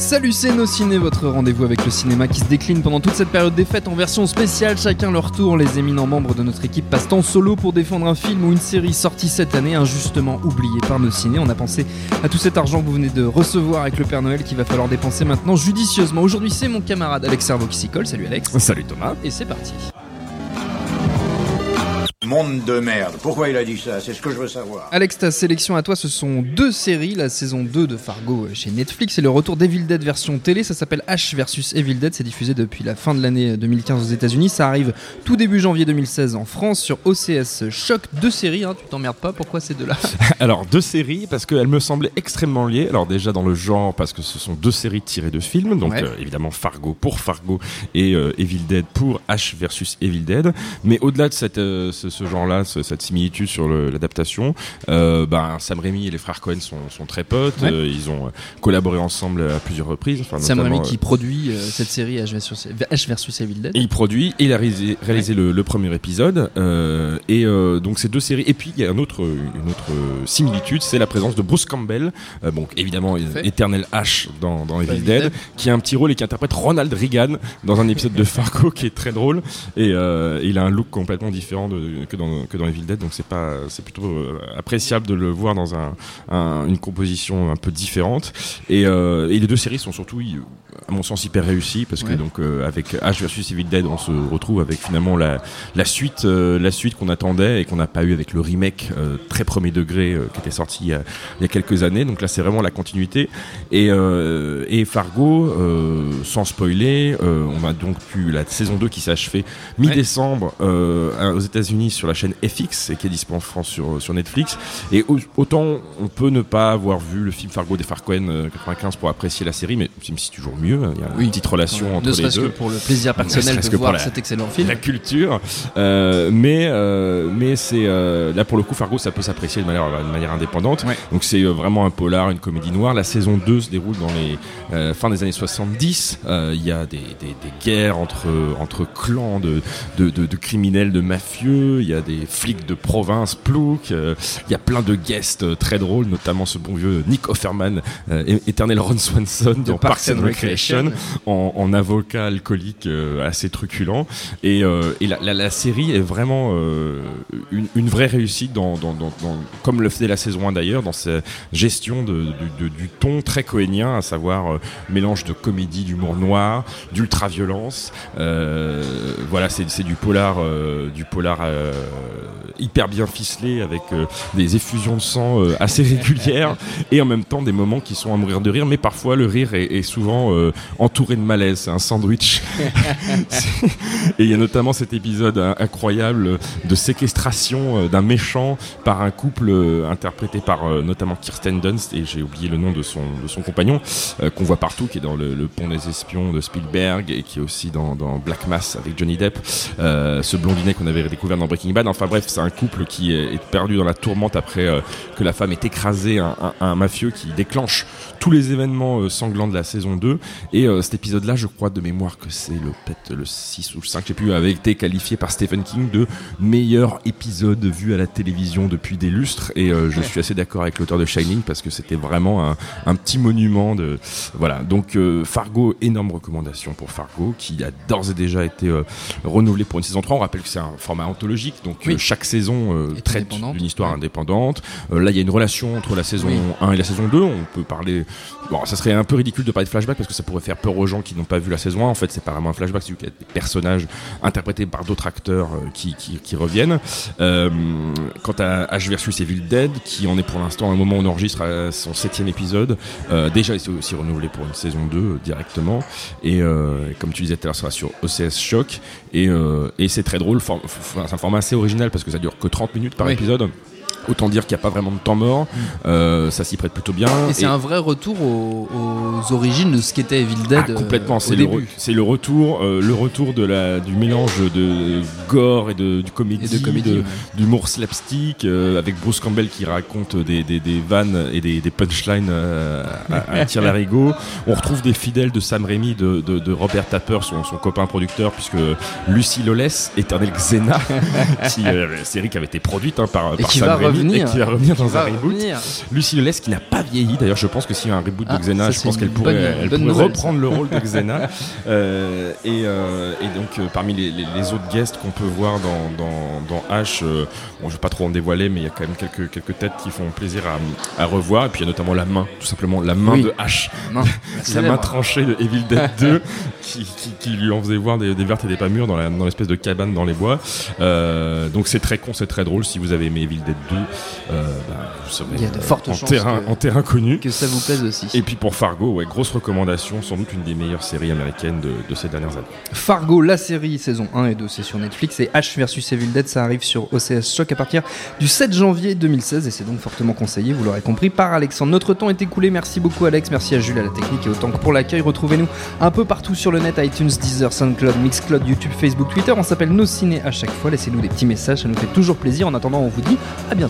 Salut c'est nos ciné, votre rendez-vous avec le cinéma qui se décline pendant toute cette période des fêtes en version spéciale, chacun leur tour. Les éminents membres de notre équipe passent en solo pour défendre un film ou une série sortie cette année, injustement oublié par nos ciné. On a pensé à tout cet argent que vous venez de recevoir avec le Père Noël qu'il va falloir dépenser maintenant judicieusement. Aujourd'hui c'est mon camarade Alex Servo qui s'y colle. Salut Alex. Salut Thomas. Et c'est parti. Monde de merde. Pourquoi il a dit ça? C'est ce que je veux savoir. Alex, ta sélection à toi, ce sont deux séries. La saison 2 de Fargo euh, chez Netflix et le retour d'Evil Dead version télé. Ça s'appelle H versus Evil Dead. C'est diffusé depuis la fin de l'année 2015 aux États-Unis. Ça arrive tout début janvier 2016 en France sur OCS Choc. Deux séries, hein, tu t'emmerdes pas. Pourquoi ces deux-là? Alors, deux séries, parce qu'elles me semblaient extrêmement liées. Alors, déjà dans le genre, parce que ce sont deux séries tirées de films. Donc, Ouais. euh, évidemment, Fargo pour Fargo et euh, Evil Dead pour H versus Evil Dead. Mais au-delà de cette, euh, ce, ce genre-là, ce- cette similitude sur l'adaptation, euh, ben, Sam Raimi et les frères Cohen sont, sont très potes. Ouais. Euh, ils ont euh, collaboré ensemble à plusieurs reprises. Enfin, Sam Raimi qui produit cette série H versus, H versus Evil Dead. Et il produit, et il a réalisé, réalisé le, le premier épisode. et donc ces deux séries. Et puis il y a un autre, une autre similitude, c'est la présence de Bruce Campbell, donc évidemment éternel H dans, dans Evil Evil Dead, Dead. qui a un petit rôle et qui interprète Ronald Reagan dans un épisode de Fargo qui est très drôle. Et euh, il a un look complètement différent de, que, dans, que dans Evil Dead, donc c'est pas, c'est plutôt euh, appréciable de le voir dans un, un- une composition un peu différente. Et, euh, et les deux séries sont surtout, y- à mon sens, hyper réussies parce que Ouais. donc euh, avec H versus Evil Dead, on se retrouve avec finalement la, la suite, euh, la suite qu'on attendait et qu'on n'a pas eu avec le remake euh, très premier degré euh, qui était sorti il y, a, il y a quelques années. Donc là, c'est vraiment la continuité. Et, euh, et Fargo, euh, sans spoiler, euh, on a donc pu la saison 2 qui s'est achevée mi-décembre euh, aux États-Unis sur la chaîne FX et qui est disponible en France sur, sur Netflix. Et au- autant on peut ne pas avoir vu le film Fargo des euh, 95 pour apprécier la série, mais c'est toujours mieux. hein. Il y a une petite relation entre ne les serait-ce que deux pour le plaisir personnel de voir la- cet excellent film. la culture. Euh, mais euh, mais c'est euh, là pour le coup Fargo ça peut s'apprécier de manière de manière indépendante. Ouais. Donc c'est euh, vraiment un polar, une comédie noire. La saison 2 se déroule dans les euh, fin des années 70. Euh, Il y a des, des, des guerres entre entre clans de de, de, de criminels, de mafieux. Il y a des flics de province. Euh, Il y a plein de guests euh, très drôles, notamment ce bon vieux Nick Offerman, euh, éternel Ron Swanson dans Parks and Recreation en, en avocat alcoolique euh, assez truculent. Et, euh, et la, la, la série est vraiment euh, une, une vraie réussite, dans, dans, dans, dans- comme le faisait la saison 1 d'ailleurs, dans sa gestion de, de- de- du ton très cohénien, à savoir euh, mélange de comédie, d'humour noir, d'ultra-violence. Euh, voilà, c'est c'est du polar, euh, du polar euh, hyper bien ficelé avec euh, des effusions de sang euh, assez régulières et en même temps des moments qui sont à mourir de rire, mais parfois le rire est, est souvent euh, entouré de malaise, c'est un sandwich. Et il y a notamment cet épisode euh, incroyable de séquestration euh, d'un méchant par un couple euh, interprété par euh, notamment Kirsten Dunst et j'ai oublié le nom de son de son compagnon euh, qu'on voit partout, qui est dans le, le Pont des Espions de Spielberg et qui est aussi dans, dans Black Mass avec Johnny Depp, euh, ce blondinet qu'on avait découvert dans Breaking Bad. Enfin bref, c'est un couple qui est, perdu dans la tourmente après euh, que la femme ait écrasé un, mafieux qui déclenche tous les événements euh, sanglants de la saison 2. Et euh, cet épisode-là, je crois de mémoire que c'est le peut-être le 6 ou le 5, je sais plus, avait été qualifié par Stephen King de meilleur épisode vu à la télévision depuis des lustres. Et je suis assez d'accord avec l'auteur de Shining parce que c'était vraiment un, un petit monument de voilà. Donc Fargo, énorme recommandation pour Fargo qui a d'ores et déjà été renouvelé pour une saison 3. On rappelle que c'est un format anthologique chronologique, donc Oui. euh, chaque saison euh, traite d'une histoire Ouais. indépendante. Euh, là, il y a une relation entre la saison Oui. 1 et la saison 2. On peut parler. Bon, ça serait un peu ridicule de parler de flashback parce que ça pourrait faire peur aux gens qui n'ont pas vu la saison 1. En fait, c'est pas vraiment un flashback, c'est qu'il y a des personnages interprétés par d'autres acteurs qui, qui, qui reviennent. Euh, quant à H versus Evil Dead, qui en est pour l'instant, à un moment où on enregistre son septième épisode, euh, déjà il s'est aussi renouvelé pour une saison 2 euh, directement. Et euh, comme tu disais tout à l'heure, ça sera sur OCS Shock. Et, et c'est très drôle. C'est un format assez original parce que ça dure que 30 minutes par Oui. épisode. Autant dire qu'il n'y a pas vraiment de temps mort. Euh, ça s'y prête plutôt bien. Et c'est un vrai retour aux, aux origines de ce qu'était Evil Dead. Ah, complètement, euh, c'est le, re- retour, euh, le retour de la, du mélange de gore et de, du comédie, Et de comédie, de- ouais. d'humour slapstick, euh, avec Bruce Campbell qui raconte des, des, des vannes et des, des punchlines euh, à, à tir larigot. On retrouve des fidèles de Sam Raimi, de, de, de Robert Tapper, son, son copain producteur, puisque Lucy Lawless, éternelle Xena, qui, euh, série qui avait été produite hein, par, Et par qui Sam va Raimi revenir. et qui va revenir dans un reboot. revenir. Lucy qui n'a pas vieilli. D'ailleurs, je pense que s'il y a un reboot Ah, de Xena, ça, je pense qu'elle pourrait, bonne- elle bonne pourrait nouvelle, reprendre le rôle de Xena. Euh, et, euh, et donc, euh, parmi les, les- les autres guests qu'on peut voir dans, dans, dans H, bon, je vais pas trop en dévoiler, mais il y a quand même quelques, quelques têtes qui font plaisir à, à revoir. Et puis, il y a notamment la main, tout simplement, la main Oui. de H. Non, La main tranchée de Evil Dead 2 qui, qui, qui lui en faisait voir des, des vertes et des pas mûres dans l'espèce de cabane dans les bois. Donc c'est très con, c'est très drôle. Si vous avez aimé Evil Dead 2, euh, bah, vous serez Il y a de euh, fortes en, chances terrain, que- en terrain connu. Que ça vous plaise aussi. Et puis pour Fargo, ouais, grosse recommandation, sans doute une des meilleures séries américaines de, de ces dernières années. Fargo, la série saison 1 et 2, c'est sur Netflix. Et H versus Evil Dead, ça arrive sur OCS Shock à partir du 7 janvier 2016. Et c'est donc fortement conseillé, vous l'aurez compris, par Alexandre. Notre temps est écoulé. Merci beaucoup, Alex. Merci à Jules à la technique et autant que pour l'accueil. Retrouvez-nous un peu partout sur le net iTunes, Deezer, Soundcloud, Mixcloud, YouTube, Facebook, Twitter. On s'appelle Nos Ciné à chaque fois. Laissez-nous des petits messages, ça nous fait toujours plaisir. En attendant, on vous dit à bientôt.